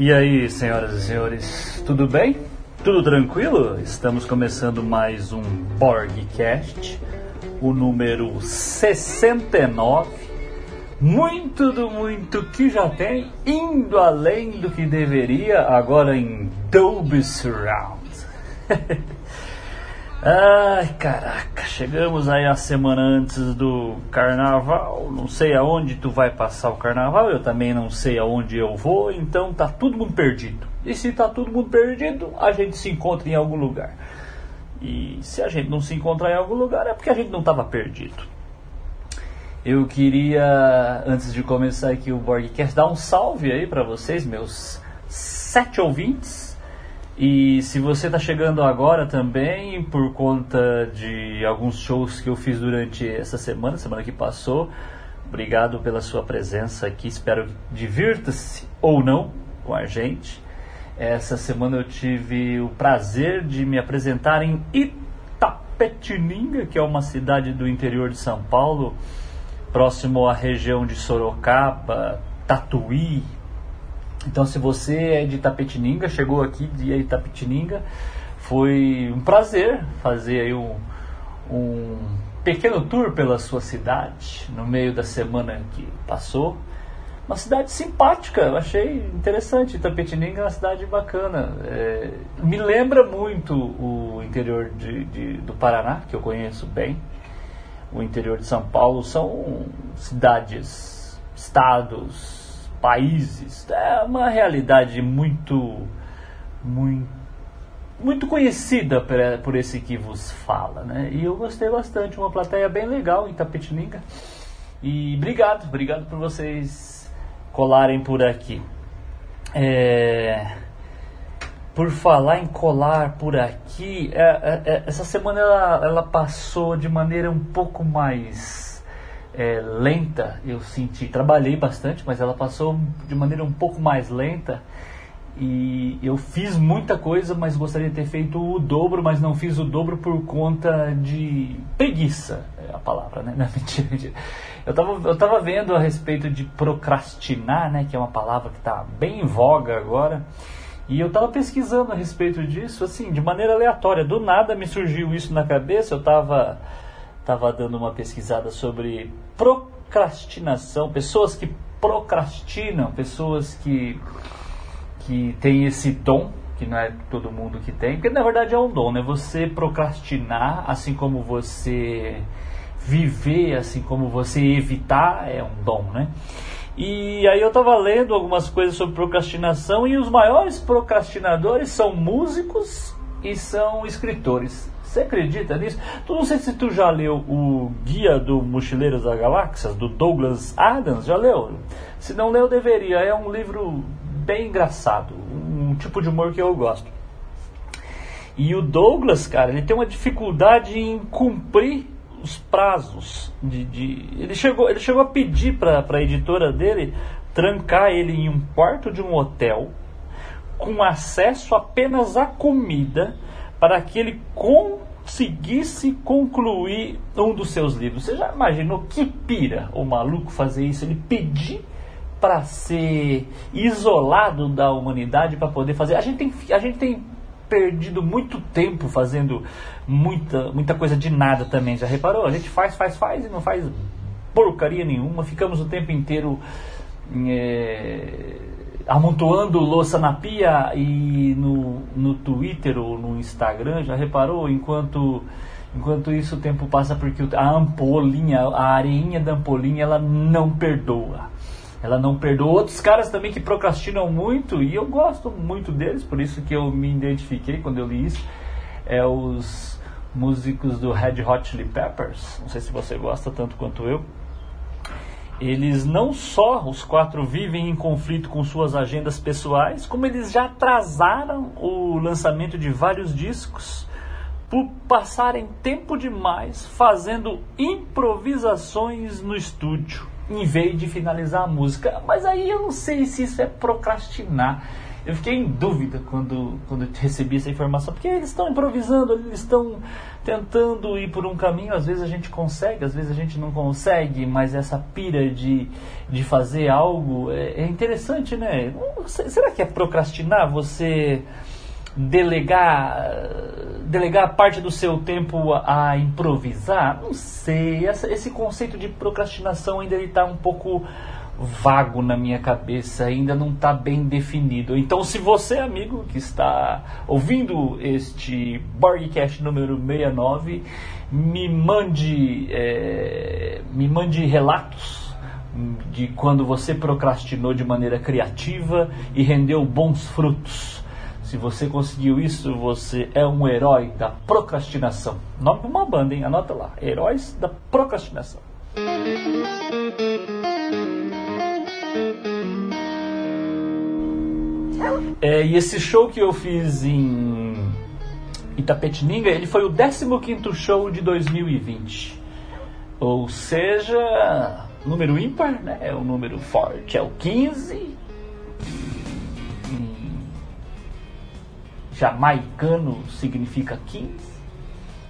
E aí, senhoras e senhores, tudo bem? Tudo tranquilo? Estamos começando mais um Borgcast, o número 69. Muito do muito que já tem, indo além do que deveria, agora em Dolby Surround. Ai, caraca, chegamos aí a semana antes do carnaval. Não sei aonde tu vai passar o carnaval, eu também não sei aonde eu vou, então tá todo mundo perdido. E se tá todo mundo perdido, a gente se encontra em algum lugar. E se a gente não se encontrar em algum lugar, é porque a gente não estava perdido. Eu queria, antes de começar aqui o Borgcast, dar um salve aí para vocês, meus sete ouvintes e se você está chegando agora também por conta de alguns shows que eu fiz durante essa semana, semana que passou, obrigado pela sua presença aqui. Espero que divirta-se ou não com a gente. Essa semana eu tive o prazer de me apresentar em Itapetininga, que é uma cidade do interior de São Paulo, próximo à região de Sorocaba, Tatuí, então, se você é de Itapetininga, chegou aqui de Itapetininga, foi um prazer fazer aí um, um pequeno tour pela sua cidade no meio da semana que passou. Uma cidade simpática, eu achei interessante. Itapetininga é uma cidade bacana. É, me lembra muito o interior de, de, do Paraná, que eu conheço bem. O interior de São Paulo são cidades, estados, países. É uma realidade muito, muito, muito conhecida por, esse que vos fala, né? E eu gostei bastante, uma plateia bem legal em Tapetininga. E obrigado, obrigado por vocês colarem por aqui. É, por falar em colar por aqui, é, é, é essa semana ela, ela passou de maneira um pouco mais é, lenta, eu senti, trabalhei bastante, mas ela passou de maneira um pouco mais lenta e eu fiz muita coisa, mas gostaria de ter feito o dobro, mas não fiz o dobro por conta de preguiça, é a palavra, né? Não, mentira, mentira. Eu estava eu tava vendo a respeito de procrastinar, né? Que é uma palavra que está bem em voga agora. E eu estava pesquisando a respeito disso, assim, de maneira aleatória. Do nada me surgiu isso na cabeça, eu estava estava dando uma pesquisada sobre procrastinação, pessoas que procrastinam, pessoas que, que têm esse dom, que não é todo mundo que tem, porque na verdade é um dom, né? Você procrastinar, assim como você viver, assim como você evitar, é um dom, né? E aí eu estava lendo algumas coisas sobre procrastinação e os maiores procrastinadores são músicos e são escritores. Você acredita nisso? Tu não sei se tu já leu o Guia do Mochileiros das Galáxias, do Douglas Adams, já leu? Se não leu, deveria. É um livro bem engraçado, um tipo de humor que eu gosto. E o Douglas, cara, ele tem uma dificuldade em cumprir os prazos. De, de... Ele, chegou, ele chegou a pedir para a editora dele trancar ele em um quarto de um hotel com acesso apenas à comida para que ele conseguisse concluir um dos seus livros. Você já imaginou que pira o maluco fazer isso? Ele pedir para ser isolado da humanidade para poder fazer. A gente tem, a gente tem perdido muito tempo fazendo muita, muita coisa de nada também. Já reparou? A gente faz, faz, faz e não faz porcaria nenhuma. Ficamos o tempo inteiro. É, amontoando louça na pia e no, no Twitter ou no Instagram, já reparou? Enquanto, enquanto isso o tempo passa porque a ampolinha, a areinha da ampolinha, ela não perdoa. Ela não perdoa. Outros caras também que procrastinam muito, e eu gosto muito deles, por isso que eu me identifiquei quando eu li isso, é os músicos do Red Hot Chili Peppers. Não sei se você gosta tanto quanto eu eles não só os quatro vivem em conflito com suas agendas pessoais, como eles já atrasaram o lançamento de vários discos por passarem tempo demais fazendo improvisações no estúdio, em vez de finalizar a música. Mas aí eu não sei se isso é procrastinar. Eu fiquei em dúvida quando, quando recebi essa informação, porque eles estão improvisando, eles estão tentando ir por um caminho, às vezes a gente consegue, às vezes a gente não consegue, mas essa pira de, de fazer algo é, é interessante, né? Será que é procrastinar você delegar delegar parte do seu tempo a, improvisar? Não sei. Essa, esse conceito de procrastinação ainda está um pouco vago na minha cabeça, ainda não está bem definido. Então, se você, amigo, que está ouvindo este Borgcast número 69, me mande, é, me mande relatos de quando você procrastinou de maneira criativa e rendeu bons frutos. Se você conseguiu isso, você é um herói da procrastinação. Nome de uma banda, hein? Anota lá. Heróis da procrastinação. É, e esse show que eu fiz em Itapetininga, ele foi o 15º show de 2020. Ou seja, número ímpar, né? É o número forte, é o 15. jamaicano significa 15,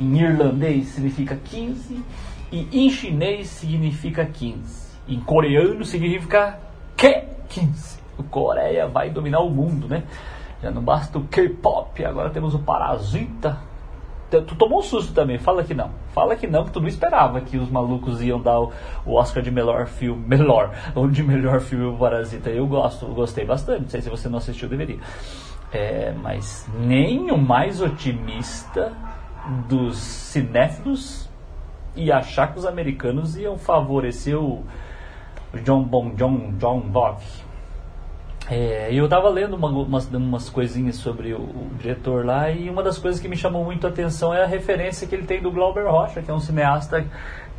em irlandês significa 15 e em chinês significa 15. Em coreano significa que 15. Coreia vai dominar o mundo, né? Já não basta o K-pop, agora temos o Parasita. Tu tomou um susto também, fala que não. Fala que não, que tu não esperava que os malucos iam dar o, Oscar de melhor filme, melhor, ou de melhor filme o Parasita. Eu gosto, gostei bastante. Não sei se você não assistiu, deveria. É, mas nem o mais otimista dos cinéfilos ia achar que os americanos iam favorecer o John Bon John John Bob. É, eu estava lendo uma, umas, umas coisinhas sobre o, o, diretor lá e uma das coisas que me chamou muito a atenção é a referência que ele tem do Glauber Rocha, que é um cineasta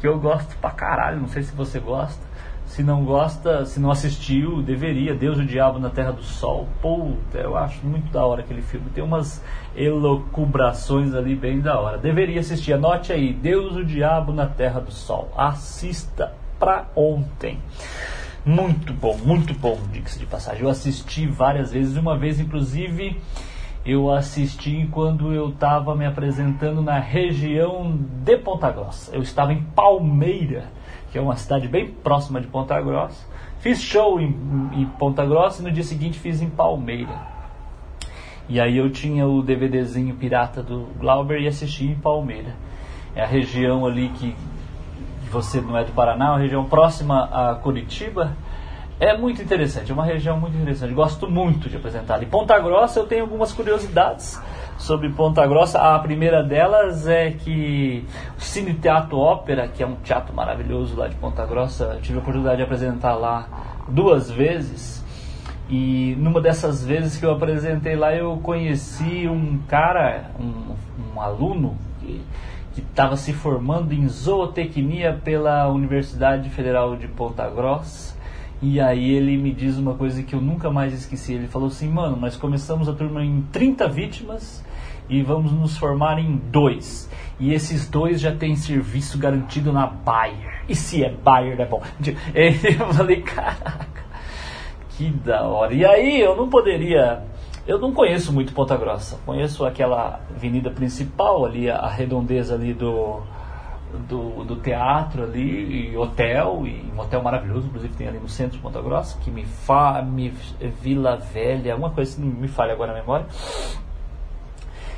que eu gosto pra caralho, não sei se você gosta. Se não gosta, se não assistiu, deveria. Deus o Diabo na Terra do Sol. Puta, eu acho muito da hora aquele filme. Tem umas elocubrações ali bem da hora. Deveria assistir. Anote aí: Deus o Diabo na Terra do Sol. Assista pra ontem. Muito bom, muito bom, diga-se de passagem. Eu assisti várias vezes, uma vez inclusive eu assisti quando eu estava me apresentando na região de Ponta Grossa. Eu estava em Palmeira que é uma cidade bem próxima de Ponta Grossa. Fiz show em, em Ponta Grossa e no dia seguinte fiz em Palmeira. E aí eu tinha o DVDzinho pirata do Glauber e assisti em Palmeira. É a região ali que você não é do Paraná, é uma região próxima a Curitiba. É muito interessante, é uma região muito interessante. Gosto muito de apresentar ali. Ponta Grossa eu tenho algumas curiosidades sobre Ponta Grossa. A primeira delas é que o Cine Teatro Ópera, que é um teatro maravilhoso lá de Ponta Grossa, tive a oportunidade de apresentar lá duas vezes. E numa dessas vezes que eu apresentei lá, eu conheci um cara, um, um aluno, que estava se formando em zootecnia pela Universidade Federal de Ponta Grossa. E aí ele me diz uma coisa que eu nunca mais esqueci. Ele falou assim, mano, nós começamos a turma em 30 vítimas e vamos nos formar em dois. E esses dois já têm serviço garantido na Bayer. E se é Bayer, é bom. Eu falei, caraca, que da hora. E aí eu não poderia. Eu não conheço muito Ponta Grossa. Conheço aquela avenida principal ali, a redondeza ali do, do, do teatro ali, e hotel, e um hotel maravilhoso, inclusive tem ali no centro de Ponta Grossa, que me fa, me Vila Velha, uma coisa assim, me falha agora na memória.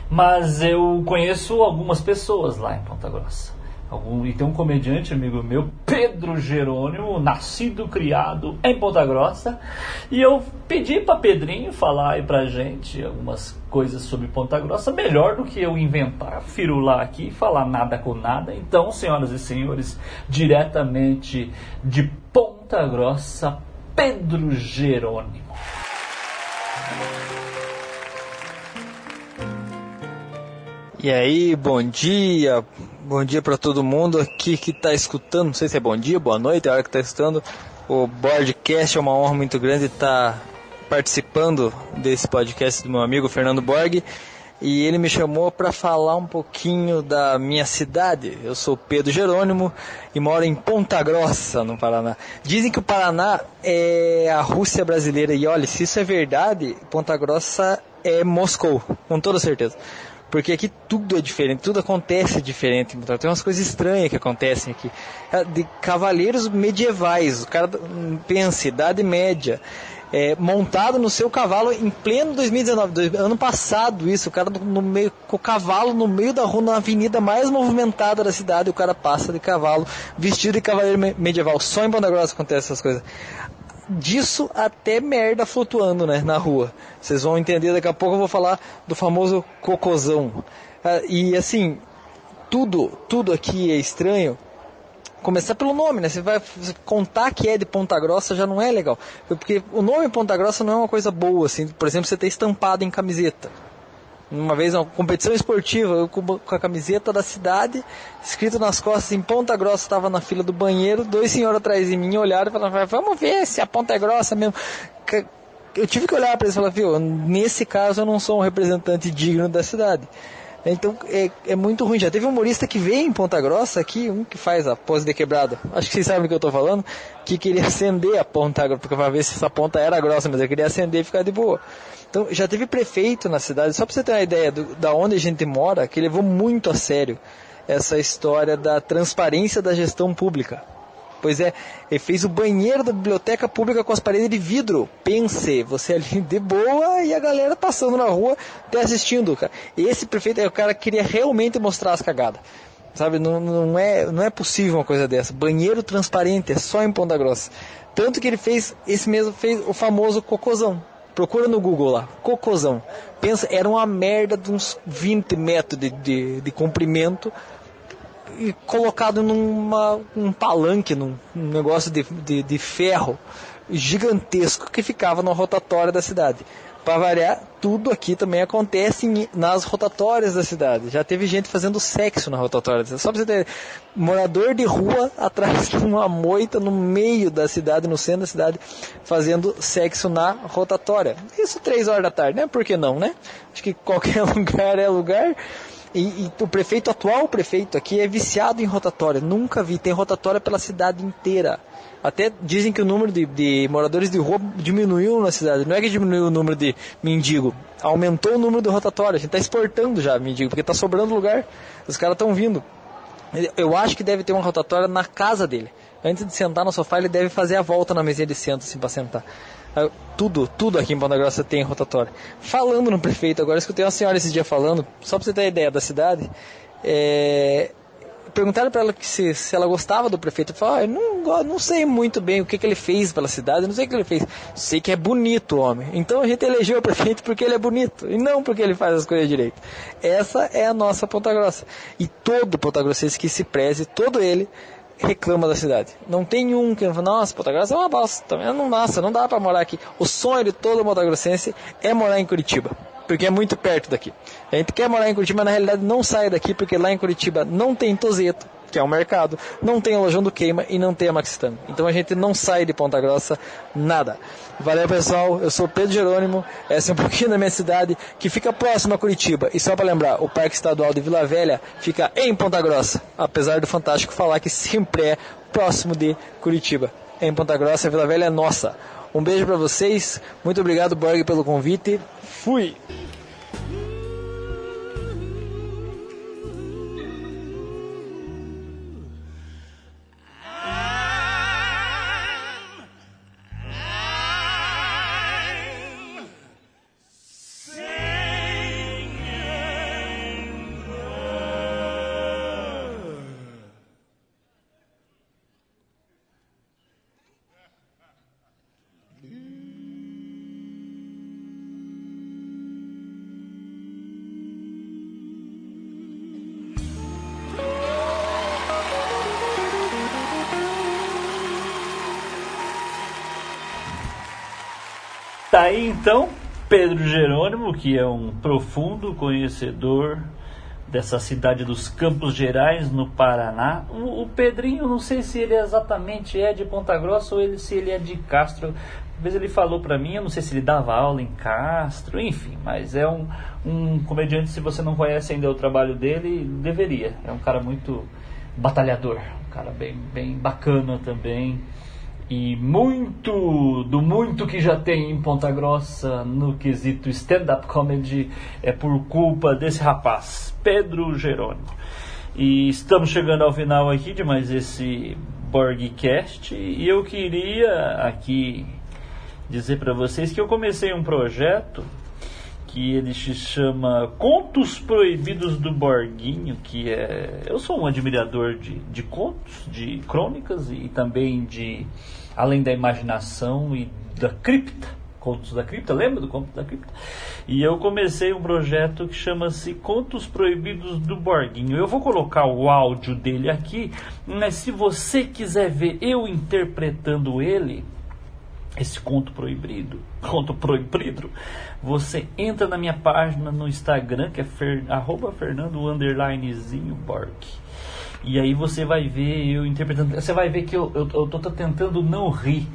Mas eu conheço algumas pessoas lá em Ponta Grossa. Algum, e tem um comediante amigo meu, Pedro Jerônimo, nascido, criado em Ponta Grossa. E eu pedi para Pedrinho falar aí pra gente algumas coisas sobre Ponta Grossa, melhor do que eu inventar, firular aqui falar nada com nada. Então, senhoras e senhores, diretamente de Ponta Grossa, Pedro Jerônimo. E aí, bom dia, bom dia para todo mundo aqui que está escutando, não sei se é bom dia, boa noite, é a hora que está escutando o Boardcast, é uma honra muito grande estar participando desse podcast do meu amigo Fernando Borg. e ele me chamou para falar um pouquinho da minha cidade. Eu sou Pedro Jerônimo e moro em Ponta Grossa, no Paraná. Dizem que o Paraná é a Rússia brasileira e olha, se isso é verdade, Ponta Grossa é Moscou, com toda certeza. Porque aqui tudo é diferente, tudo acontece diferente. Tem umas coisas estranhas que acontecem aqui. É, de cavaleiros medievais, o cara pensa, Idade Média é, montado no seu cavalo em pleno 2019, ano passado isso, o cara no meio, com o cavalo no meio da rua, na avenida mais movimentada da cidade, o cara passa de cavalo, vestido de cavaleiro medieval. Só em Ponta Grossa acontece essas coisas. Disso até merda flutuando né, na rua. Vocês vão entender daqui a pouco eu vou falar do famoso cocôzão. Ah, e assim, tudo, tudo aqui é estranho começar pelo nome, né? Você vai contar que é de Ponta Grossa já não é legal. Porque o nome Ponta Grossa não é uma coisa boa, assim. Por exemplo, você ter estampado em camiseta. Uma vez, uma competição esportiva, eu com a camiseta da cidade, escrito nas costas em Ponta Grossa, estava na fila do banheiro, dois senhores atrás de mim olharam e falaram, vamos ver se a Ponta é grossa mesmo. Eu tive que olhar para eles e falar, viu, nesse caso eu não sou um representante digno da cidade. Então é, é muito ruim. Já teve um humorista que veio em Ponta Grossa aqui, um que faz a pose de quebrada. Acho que vocês sabem do que eu estou falando. Que queria acender a ponta, para ver se essa ponta era grossa, mas eu queria acender e ficar de boa. Então já teve prefeito na cidade, só para você ter uma ideia do, da onde a gente mora, que levou muito a sério essa história da transparência da gestão pública. Pois é, ele fez o banheiro da biblioteca pública com as paredes de vidro. Pense, você ali de boa e a galera passando na rua até assistindo, cara. Esse prefeito é o cara que queria realmente mostrar as cagadas. Sabe, não, não, é, não é possível uma coisa dessa. Banheiro transparente, é só em Ponta Grossa. Tanto que ele fez, esse mesmo fez o famoso cocôzão. Procura no Google lá, cocôzão. Pensa, era uma merda de uns 20 metros de, de, de comprimento e colocado numa um palanque, num, num negócio de, de, de, ferro gigantesco que ficava na rotatória da cidade. Para variar, tudo aqui também acontece nas rotatórias da cidade. Já teve gente fazendo sexo na rotatória. Só para você ter morador de rua atrás de uma moita no meio da cidade, no centro da cidade, fazendo sexo na rotatória. Isso três horas da tarde, né? Por que não, né? Acho que qualquer lugar é lugar. E, e, o prefeito, atual prefeito aqui, é viciado em rotatória. Nunca vi. Tem rotatória pela cidade inteira. Até dizem que o número de, de, moradores de rua diminuiu na cidade. Não é que diminuiu o número de mendigo, aumentou o número de rotatória. A gente está exportando já mendigo, porque está sobrando lugar. Os caras estão vindo. Eu acho que deve ter uma rotatória na casa dele. Antes de sentar no sofá, ele deve fazer a volta na mesinha de centro, assim, para sentar. Ah, tudo, tudo aqui em Ponta Grossa tem rotatória. Falando no prefeito, agora escutei uma senhora esse dia falando, só para você ter ideia da cidade, é, perguntaram para ela se, se ela gostava do prefeito. Falei, ah, eu não, não sei muito bem o que, que ele fez pela cidade, não sei o que ele fez. Sei que é bonito o homem. Então a gente elegeu o prefeito porque ele é bonito e não porque ele faz as coisas direito. Essa é a nossa Ponta Grossa. E todo Ponta Grossense que se preze, todo ele, reclama da cidade. Não tem um que fala, nossa, Ponta Grossa é uma bosta. Não, nossa, não dá para morar aqui. O sonho de todo Grossense é morar em Curitiba, porque é muito perto daqui. A gente quer morar em Curitiba, mas na realidade não sai daqui, porque lá em Curitiba não tem Tozeto, que é um mercado, não tem a Lojão do Queima e não tem a Maxistano. Então a gente não sai de Ponta Grossa nada. Valeu pessoal, eu sou Pedro Jerônimo, essa é um pouquinho da minha cidade, que fica próxima a Curitiba. E só para lembrar, o Parque Estadual de Vila Velha fica em Ponta Grossa, apesar do Fantástico falar que sempre é próximo de Curitiba. Em Ponta Grossa, Vila Velha é nossa. Um beijo para vocês, muito obrigado Borg pelo convite, fui! Tá aí então Pedro Jerônimo, que é um profundo conhecedor dessa cidade dos Campos Gerais, no Paraná. O, o, Pedrinho, não sei se ele exatamente é de Ponta Grossa ou ele, se ele é de Castro. Talvez ele falou para mim, eu não sei se ele dava aula em Castro, enfim, mas é um, um comediante, se você não conhece ainda o trabalho dele, deveria. É um cara muito batalhador, um cara bem, bem bacana também. E muito do muito que já tem em Ponta Grossa no quesito stand-up comedy é por culpa desse rapaz, Pedro Jerônimo. E estamos chegando ao final aqui de mais esse Borgcast e eu queria aqui dizer para vocês que eu comecei um projeto que ele se chama Contos Proibidos do Borguinho, que é. Eu sou um admirador de, de contos, de crônicas e também de Além da Imaginação e da Cripta. Contos da Cripta, lembra do Conto da Cripta? E eu comecei um projeto que chama-se Contos Proibidos do Borguinho. Eu vou colocar o áudio dele aqui, mas se você quiser ver eu interpretando ele, esse conto proibido, conto proibido, você entra na minha página no Instagram, que é fer, arroba Fernando. E aí você vai ver eu interpretando. Você vai ver que eu, eu, eu tô tentando não rir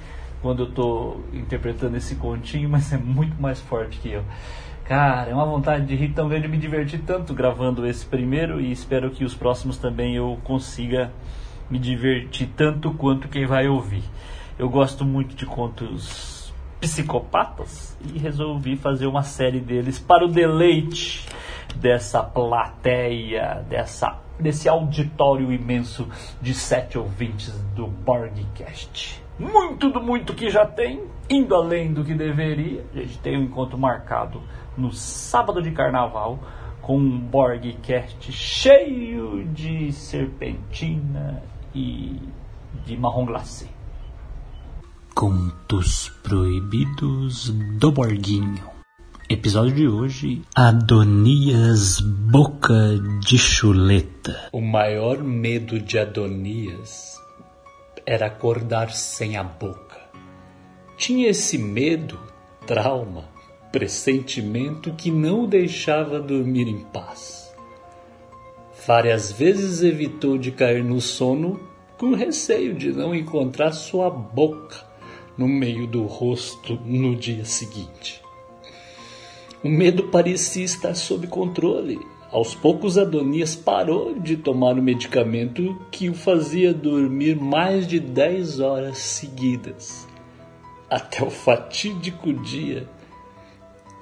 quando eu tô interpretando esse continho, mas é muito mais forte que eu. Cara, é uma vontade de rir tão grande, me divertir tanto gravando esse primeiro e espero que os próximos também eu consiga me divertir tanto quanto quem vai ouvir. Eu gosto muito de contos psicopatas e resolvi fazer uma série deles para o deleite dessa plateia, dessa, desse auditório imenso de sete ouvintes do Borgcast. Muito do muito que já tem, indo além do que deveria. A gente tem um encontro marcado no sábado de carnaval com um Borgcast cheio de serpentina e de marrom glacê. Contos Proibidos do Borguinho. Episódio de hoje: Adonias Boca de Chuleta. O maior medo de Adonias era acordar sem a boca. Tinha esse medo, trauma, pressentimento que não o deixava dormir em paz. Várias vezes evitou de cair no sono com receio de não encontrar sua boca no meio do rosto no dia seguinte. O medo parecia estar sob controle. Aos poucos, Adonias parou de tomar o medicamento que o fazia dormir mais de dez horas seguidas, até o fatídico dia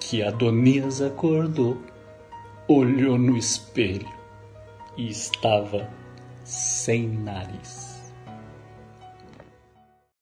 que Adonias acordou, olhou no espelho e estava sem nariz.